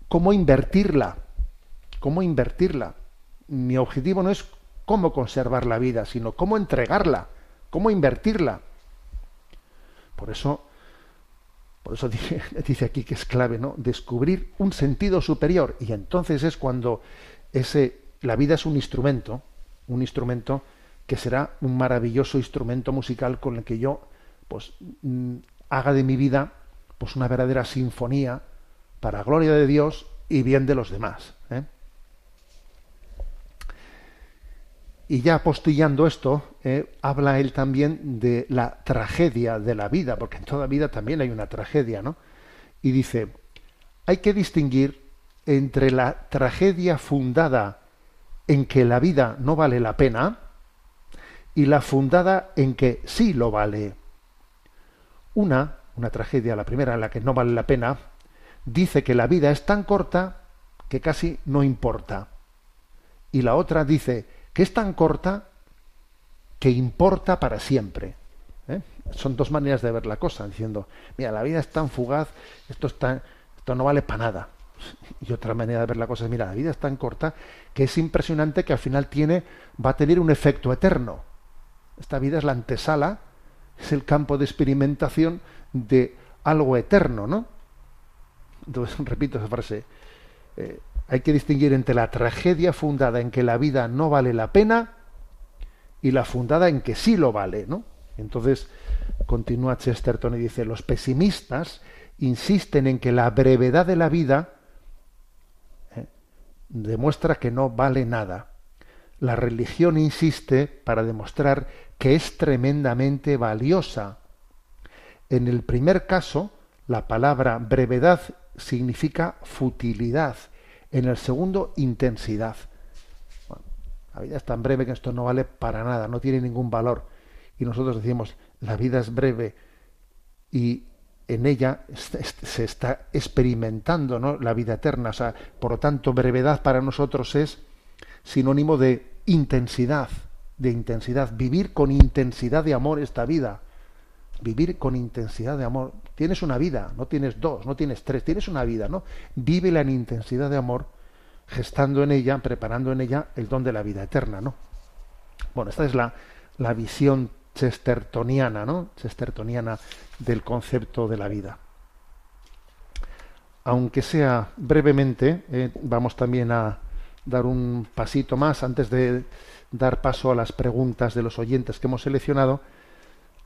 cómo invertirla, cómo invertirla. Mi objetivo no es cómo conservar la vida, sino cómo entregarla, cómo invertirla. Por eso por eso dice, aquí que es clave, ¿no? Descubrir un sentido superior. Y entonces es cuando ese, la vida es un instrumento, un instrumento que será un maravilloso instrumento musical con el que yo, pues, mm, haga de mi vida, pues, una verdadera sinfonía para gloria de Dios y bien de los demás. ¿eh? Y ya apostillando esto, eh, habla él también de la tragedia de la vida, porque en toda vida también hay una tragedia, ¿no? Y dice, hay que distinguir entre la tragedia fundada en que la vida no vale la pena y la fundada en que sí lo vale. Una, una tragedia, la primera en la que no vale la pena, dice que la vida es tan corta que casi no importa. Y la otra dice que es tan corta que importa para siempre. ¿eh? Son dos maneras de ver la cosa, diciendo, mira, la vida es tan fugaz, esto, está, esto no vale para nada. Y otra manera de ver la cosa es, mira, la vida es tan corta que es impresionante que al final tiene, va a tener un efecto eterno. Esta vida es la antesala, es el campo de experimentación de algo eterno, ¿no? Entonces, repito esa frase. Eh, hay que distinguir entre la tragedia fundada en que la vida no vale la pena y la fundada en que sí lo vale, ¿no? Entonces, continúa Chesterton y dice, los pesimistas insisten en que la brevedad de la vida. Demuestra que no vale nada. La religión insiste para demostrar que es tremendamente valiosa. En el primer caso, la palabra brevedad significa futilidad en el segundo, intensidad. la vida es tan breve que esto no vale para nada, no tiene ningún valor. y nosotros decimos la vida es breve y en ella se está experimentando ¿no? la vida eterna. Por lo tanto, brevedad para nosotros es sinónimo de intensidad, de intensidad, vivir con intensidad de amor esta vida. Vivir con intensidad de amor. Tienes una vida, no tienes dos, no tienes tres, tienes una vida, ¿no? Vívela en intensidad de amor, gestando en ella, preparando en ella el don de la vida eterna, ¿no? Bueno, esta es la, la visión chestertoniana, ¿no? Chestertoniana del concepto de la vida. Aunque sea brevemente, eh, vamos también a dar un pasito más antes de dar paso a las preguntas de los oyentes que hemos seleccionado,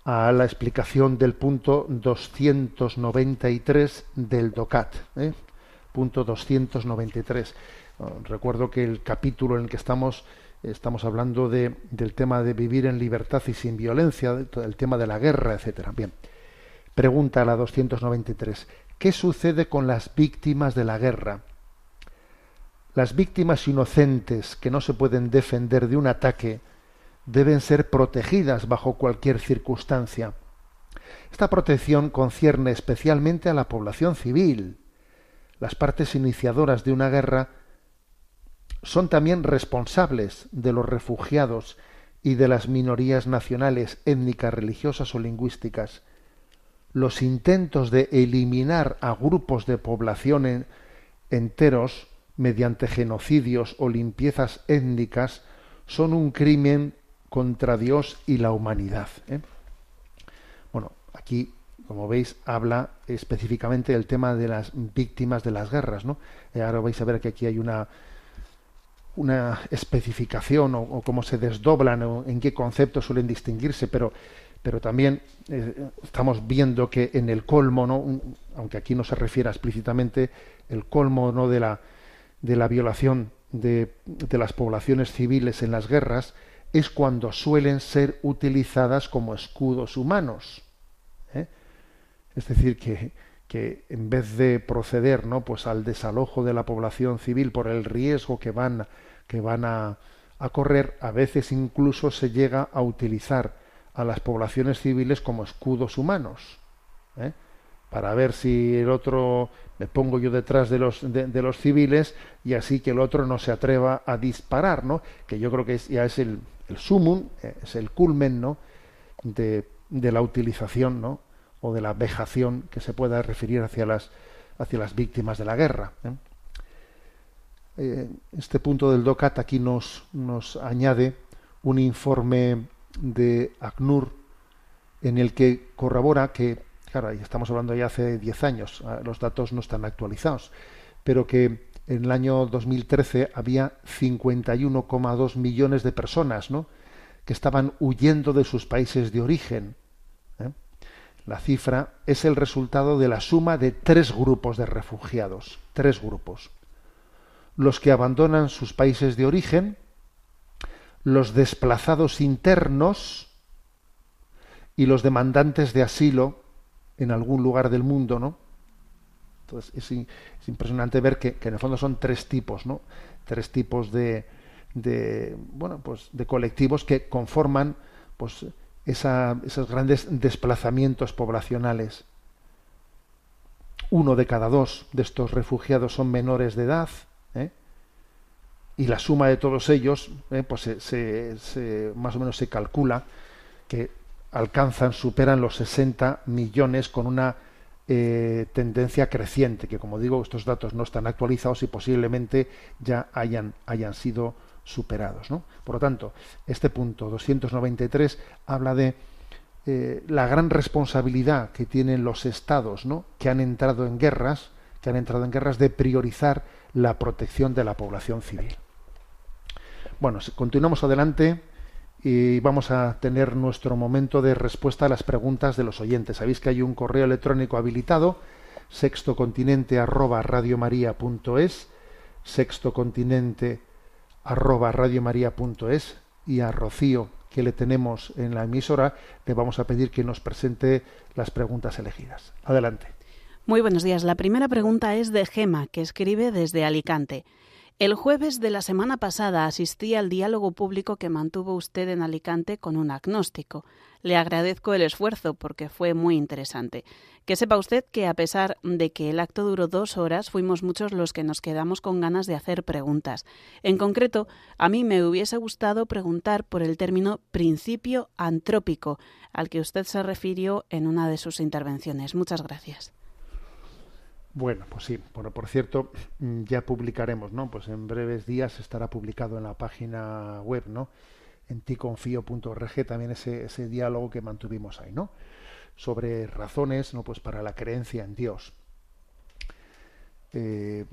a la explicación del punto 293 del DOCAT. ¿eh? Punto 293. Recuerdo que el capítulo en el que estamos estamos hablando de, del tema de vivir en libertad y sin violencia, el tema de la guerra, etcétera. Bien. Pregunta la 293. ¿Qué sucede con las víctimas de la guerra? Las víctimas inocentes que no se pueden defender de un ataque deben ser protegidas bajo cualquier circunstancia. Esta protección concierne especialmente a la población civil. Las partes iniciadoras de una guerra son también responsables de los refugiados y de las minorías nacionales, étnicas, religiosas o lingüísticas. Los intentos de eliminar a grupos de población enteros mediante genocidios o limpiezas étnicas son un crimen contra Dios y la humanidad. ¿eh? Bueno, aquí, como veis, habla específicamente del tema de las víctimas de las guerras. ¿no? Eh, ahora vais a ver que aquí hay una, una especificación o, cómo se desdoblan o en qué conceptos suelen distinguirse, pero, pero también eh, estamos viendo que en el colmo, ¿no? aunque aquí no se refiera explícitamente, el colmo ¿no? de, la, de la violación de, de las poblaciones civiles en las guerras es cuando suelen ser utilizadas como escudos humanos. ¿eh? Es decir, que, que en vez de proceder ¿no? pues al desalojo de la población civil por el riesgo que van que van a, a correr, a veces incluso se llega a utilizar a las poblaciones civiles como escudos humanos, ¿eh? para ver si el otro me pongo yo detrás de los de, los civiles y así que el otro no se atreva a disparar, ¿no? Que yo creo que es, ya es el, el sumum, eh, es el culmen, ¿no? De, de la utilización, ¿no? O de la vejación que se pueda referir hacia las hacia las víctimas de la guerra. ¿eh? Eh, este punto del DOCAT aquí nos, nos añade un informe de ACNUR en el que corrobora que, claro, estamos hablando ya hace 10 años, ah, los datos no están actualizados, pero que en el año 2013 había 51,2 millones de personas ¿no? que estaban huyendo de sus países de origen. ¿eh? La cifra es el resultado de la suma de tres grupos de refugiados, tres grupos los que abandonan sus países de origen, los desplazados internos y los demandantes de asilo en algún lugar del mundo, ¿no? Entonces es, impresionante ver que, en el fondo son tres tipos, ¿no? Tres tipos de, bueno, pues de colectivos que conforman, pues, esos grandes desplazamientos poblacionales. Uno de cada dos de estos refugiados son menores de edad, ¿eh? y la suma de todos ellos, ¿eh? pues se, más o menos se calcula que alcanzan, superan los 60 millones con una eh, tendencia creciente, que como digo, estos datos no están actualizados y posiblemente ya hayan, hayan sido superados. ¿no? Por lo tanto, este punto 293 habla de la gran responsabilidad que tienen los estados ¿no? que han entrado en guerras, que han entrado en guerras de priorizar la protección de la población civil. Bueno, continuamos adelante y vamos a tener nuestro momento de respuesta a las preguntas de los oyentes. Sabéis que hay un correo electrónico habilitado, sextocontinente arroba sextocontinente arroba y a Rocío que le tenemos en la emisora le vamos a pedir que nos presente las preguntas elegidas. Adelante. Muy buenos días. La primera pregunta es de Gema, que escribe desde Alicante. El jueves de la semana pasada asistí al diálogo público que mantuvo usted en Alicante con un agnóstico. Le agradezco el esfuerzo porque fue muy interesante. Que sepa usted que a pesar de que el acto duró dos horas, fuimos muchos los que nos quedamos con ganas de hacer preguntas. En concreto, a mí me hubiese gustado preguntar por el término principio antrópico, al que usted se refirió en una de sus intervenciones. Muchas gracias. Bueno, pues sí. Bueno, por cierto, mm, ya publicaremos, ¿no? Pues en breves días estará publicado en la página web, ¿no? En ticonfio.org también ese, ese diálogo que mantuvimos ahí, ¿no? Sobre razones, ¿no? Pues para la creencia en Dios. Eh,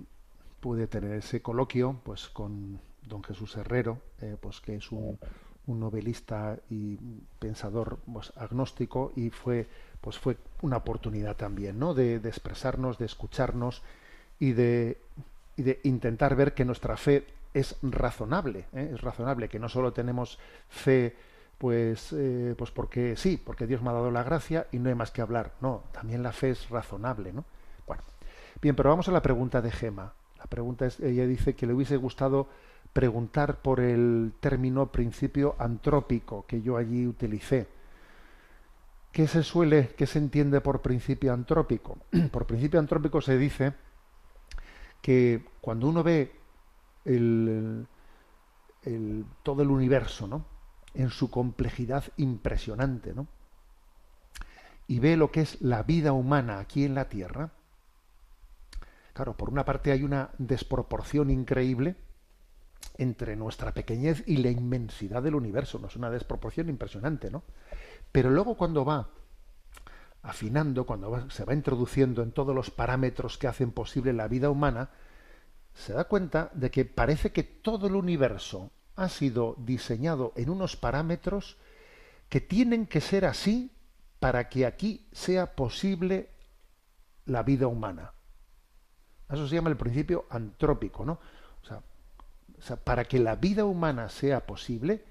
pude tener ese coloquio, pues con don Jesús Herrero, eh, pues que es un, un novelista y pensador pues, agnóstico y fue pues fue una oportunidad también ¿no? de, expresarnos de escucharnos y de, de intentar ver que nuestra fe es razonable ¿eh? es razonable que no solo tenemos fe pues eh, pues porque sí porque Dios me ha dado la gracia y no hay más que hablar no también la fe es razonable no bueno bien pero vamos a la pregunta de Gema la pregunta es ella dice que le hubiese gustado preguntar por el término principio antrópico que yo allí utilicé. ¿Qué se suele, qué se entiende por principio antrópico? por principio antrópico se dice que cuando uno ve todo el universo, ¿no? En su complejidad impresionante, ¿no? Y ve lo que es la vida humana aquí en la Tierra. Claro, por una parte hay una desproporción increíble, entre nuestra pequeñez y la inmensidad del universo. ¿no? Es una desproporción impresionante, ¿no? Pero luego cuando va afinando, cuando se va introduciendo en todos los parámetros que hacen posible la vida humana, se da cuenta de que parece que todo el universo ha sido diseñado en unos parámetros que tienen que ser así para que aquí sea posible la vida humana. Eso se llama el principio antrópico, ¿no? O sea, para que la vida humana sea posible,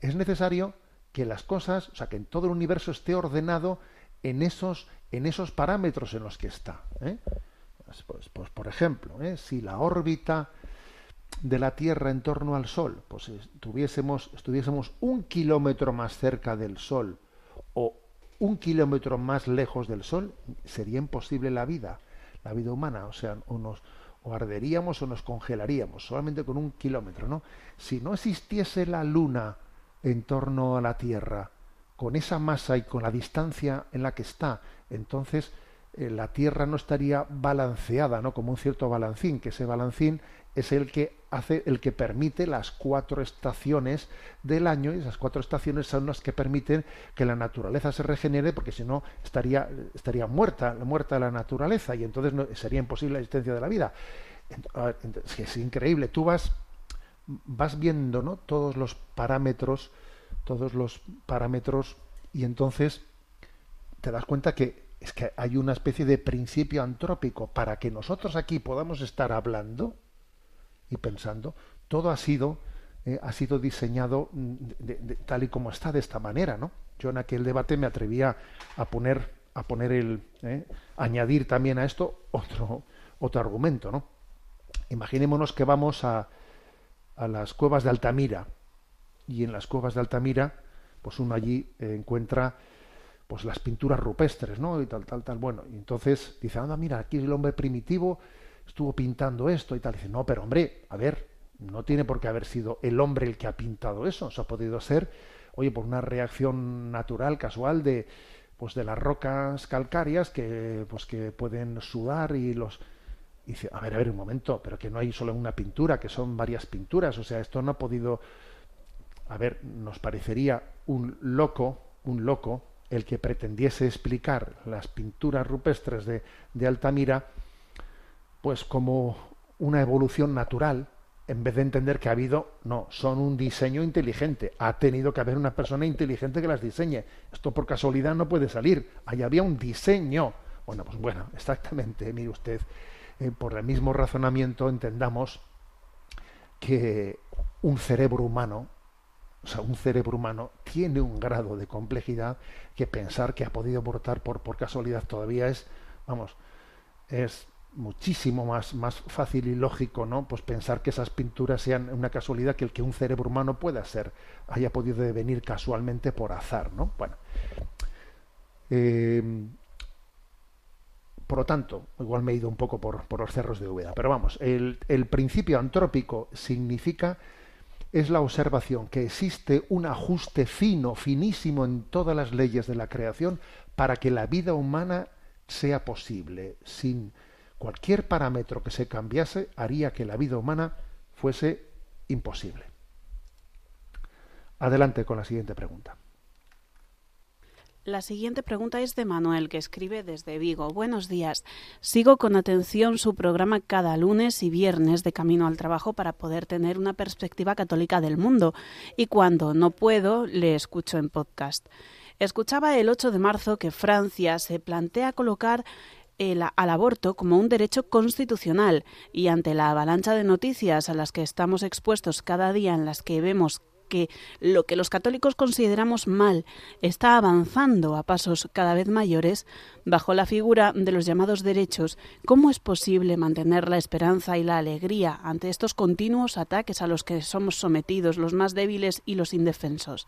es necesario que las cosas, o sea, que en todo el universo esté ordenado en esos, en esos parámetros en los que está. ¿eh? Pues, pues, pues, por ejemplo, ¿eh? si la órbita de la Tierra en torno al Sol, pues estuviésemos, estuviésemos un kilómetro más cerca del Sol o un kilómetro más lejos del Sol, sería imposible la vida, la vida humana. O sea, unos, o arderíamos o nos congelaríamos, solamente con un kilómetro, ¿no? Si no existiese la Luna en torno a la Tierra, con esa masa y con la distancia en la que está, entonces eh, la Tierra no estaría balanceada, ¿no? Como un cierto balancín, que ese balancín es el que hace, el que permite las cuatro estaciones del año, y esas cuatro estaciones son las que permiten que la naturaleza se regenere, porque si no estaría, estaría muerta, muerta la naturaleza, y entonces no, sería imposible la existencia de la vida. Es increíble, tú vas, vas viendo ¿no? todos los parámetros, todos los parámetros, y entonces te das cuenta que es que hay una especie de principio antrópico para que nosotros aquí podamos estar hablando y pensando, todo ha sido, eh, ha sido diseñado mm, tal y como está de esta manera, ¿no? Yo en aquel debate me atrevía a poner, a poner el, eh, añadir también a esto otro, otro argumento, ¿no? Imaginémonos que vamos a, a las cuevas de Altamira y en las cuevas de Altamira, pues uno allí encuentra pues las pinturas rupestres, ¿no? Y tal, tal, tal. Bueno, y entonces dice, anda, mira, aquí el hombre primitivo estuvo pintando esto y tal. Y dice, no, pero hombre, a ver, no tiene por qué haber sido el hombre el que ha pintado eso. Eso ha podido ser, oye, por una reacción natural, casual de pues de las rocas calcáreas que pues que pueden sudar y los dice, a ver, a ver un momento, pero que no hay solo una pintura, que son varias pinturas, o sea, esto no ha podido a ver, nos parecería un loco, un loco el que pretendiese explicar las pinturas rupestres de, de Altamira pues como una evolución natural, en vez de entender que ha habido, no, son un diseño inteligente. Ha tenido que haber una persona inteligente que las diseñe. Esto por casualidad no puede salir. Ahí había un diseño. Bueno, pues bueno, exactamente, mire usted, eh, por el mismo razonamiento entendamos que un cerebro humano, o sea, un cerebro humano tiene un grado de complejidad que pensar que ha podido abortar por, por casualidad todavía es, vamos, es muchísimo más, más fácil y lógico, ¿no? Pues pensar que esas pinturas sean una casualidad que el que un cerebro humano pueda ser, haya podido devenir casualmente por azar, ¿no? Bueno. Eh, por lo tanto, igual me he ido un poco por, los cerros de Úbeda, pero vamos, el, el principio antrópico significa es la observación que existe un ajuste fino, finísimo en todas las leyes de la creación para que la vida humana sea posible. Sin cualquier parámetro que se cambiase haría que la vida humana fuese imposible. Adelante con la siguiente pregunta. La siguiente pregunta es de Manuel, que escribe desde Vigo. Buenos días. Sigo con atención su programa cada lunes y viernes de camino al trabajo para poder tener una perspectiva católica del mundo. Y cuando no puedo, le escucho en podcast. Escuchaba el 8 de marzo que Francia se plantea colocar el, al aborto como un derecho constitucional y ante la avalancha de noticias a las que estamos expuestos cada día en las que vemos que lo que los católicos consideramos mal está avanzando a pasos cada vez mayores, bajo la figura de los llamados derechos, ¿cómo es posible mantener la esperanza y la alegría ante estos continuos ataques a los que somos sometidos los más débiles y los indefensos?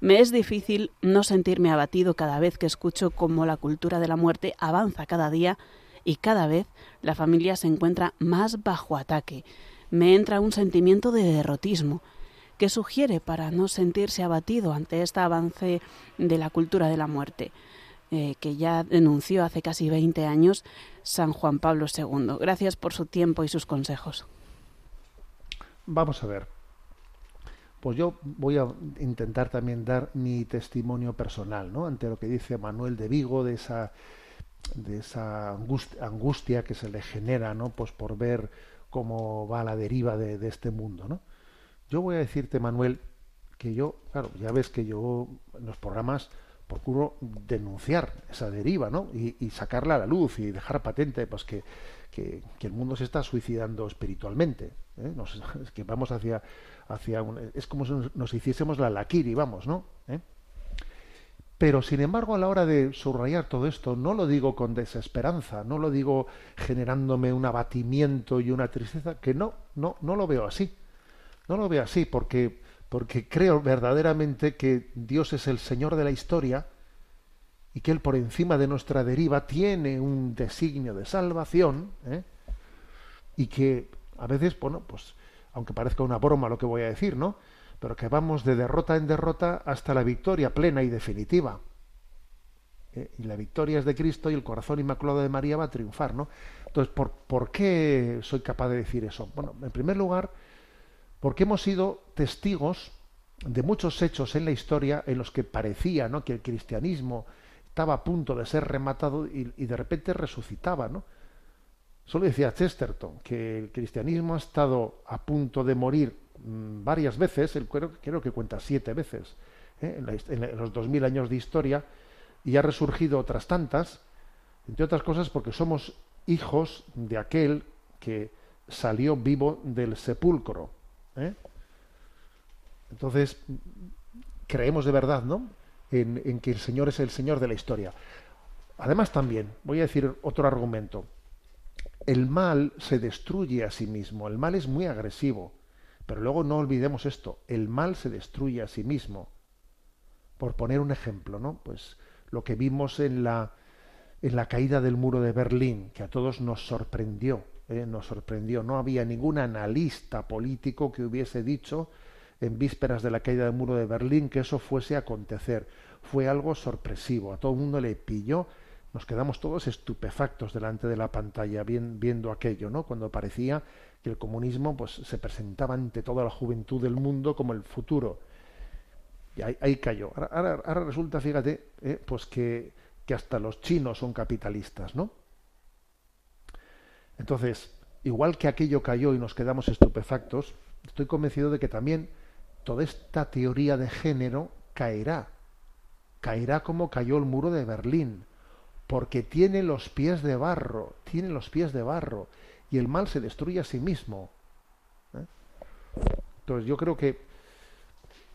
Me es difícil no sentirme abatido cada vez que escucho cómo la cultura de la muerte avanza cada día y cada vez la familia se encuentra más bajo ataque. Me entra un sentimiento de derrotismo, que sugiere para no sentirse abatido ante este avance de la cultura de la muerte, eh, que ya denunció hace casi 20 años San Juan Pablo II. Gracias por su tiempo y sus consejos. Vamos a ver. Pues yo voy a intentar también dar mi testimonio personal, ¿no? Ante lo que dice Manuel de Vigo, de esa, de esa angustia, que se le genera, ¿no? Pues por ver cómo va la deriva de, de este mundo, ¿no? Yo voy a decirte, Manuel, que yo, claro, ya ves que yo en los programas procuro denunciar esa deriva, ¿no? Y, sacarla a la luz y dejar patente, pues que, que, el mundo se está suicidando espiritualmente. ¿eh? Es que vamos hacia, hacia un, es como si nos, nos hiciésemos la laquiri, vamos, ¿no? ¿Eh? Pero sin embargo, a la hora de subrayar todo esto, no lo digo con desesperanza, no lo digo generándome un abatimiento y una tristeza, que no, no, no lo veo así. No lo veo así porque, porque creo verdaderamente que Dios es el Señor de la historia y que Él por encima de nuestra deriva tiene un designio de salvación ¿eh? y que a veces, bueno, pues aunque parezca una broma lo que voy a decir, ¿no? Pero que vamos de derrota en derrota hasta la victoria plena y definitiva. ¿eh? Y la victoria es de Cristo y el corazón inmaculado de María va a triunfar, ¿no? Entonces, ¿por, ¿por qué soy capaz de decir eso? Bueno, en primer lugar, porque hemos sido testigos de muchos hechos en la historia en los que parecía que el cristianismo estaba a punto de ser rematado y, de repente resucitaba. Solo decía Chesterton que el cristianismo ha estado a punto de morir mmm, varias veces, el, creo, creo, que cuenta siete veces, ¿eh? en, en los dos mil años de historia, y ha resurgido otras tantas, entre otras cosas porque somos hijos de aquel que salió vivo del sepulcro. ¿Eh? Entonces, creemos de verdad, ¿no? En, en, que el Señor es el Señor de la historia. Además, también, voy a decir otro argumento. El mal se destruye a sí mismo. El mal es muy agresivo. Pero luego no olvidemos esto. El mal se destruye a sí mismo. Por poner un ejemplo, ¿no? Pues lo que vimos en la, en la caída del muro de Berlín, que a todos nos sorprendió eh, nos sorprendió. No había ningún analista político que hubiese dicho en vísperas de la caída del muro de Berlín que eso fuese a acontecer. Fue algo sorpresivo. A todo el mundo le pilló. Nos quedamos todos estupefactos delante de la pantalla viendo aquello, ¿no? Cuando parecía que el comunismo pues, se presentaba ante toda la juventud del mundo como el futuro. Y ahí, cayó. Ahora, resulta, fíjate, eh, pues que, que hasta los chinos son capitalistas, ¿no? Entonces, igual que aquello cayó y nos quedamos estupefactos, estoy convencido de que también toda esta teoría de género caerá. Caerá como cayó el muro de Berlín, porque tiene los pies de barro, tiene los pies de barro, y el mal se destruye a sí mismo. ¿Eh? Entonces yo creo que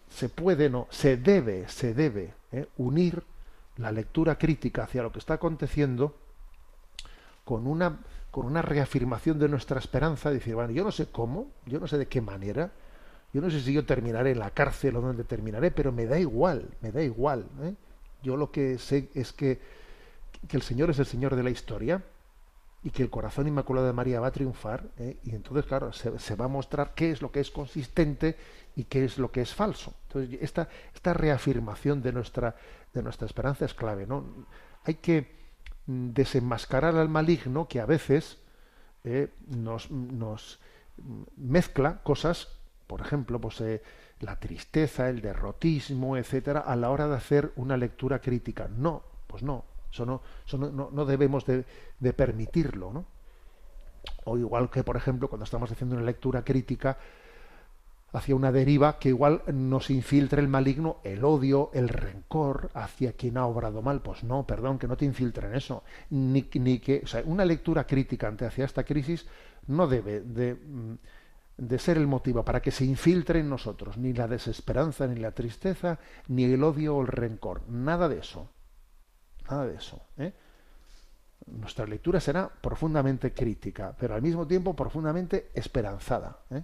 se puede, no, se debe, se debe ¿eh? unir la lectura crítica hacia lo que está aconteciendo con una con una reafirmación de nuestra esperanza, decir, bueno, yo no sé cómo, yo no sé de qué manera, yo no sé si yo terminaré en la cárcel o donde terminaré, pero me da igual, me da igual. ¿eh? Yo lo que sé es que, que el Señor es el Señor de la historia y que el corazón inmaculado de María va a triunfar, ¿eh? y entonces, claro, se, se, va a mostrar qué es lo que es consistente y qué es lo que es falso. Entonces, esta, esta reafirmación de nuestra, de nuestra esperanza es clave, ¿no? Hay que desenmascarar al maligno que a veces eh, nos, nos, mezcla cosas, por ejemplo, pues eh, la tristeza, el derrotismo, etcétera, a la hora de hacer una lectura crítica. No, pues no, eso no, eso no, no debemos de, de, permitirlo, ¿no? O igual que, por ejemplo, cuando estamos haciendo una lectura crítica, hacia una deriva que igual nos infiltre el maligno, el odio, el rencor hacia quien ha obrado mal. Pues no, perdón, que no te infiltren eso. Ni, ni que, o sea, una lectura crítica ante hacia esta crisis no debe de, de, ser el motivo para que se infiltre en nosotros ni la desesperanza, ni la tristeza, ni el odio o el rencor. Nada de eso. Nada de eso. ¿eh? Nuestra lectura será profundamente crítica, pero al mismo tiempo profundamente esperanzada. ¿eh?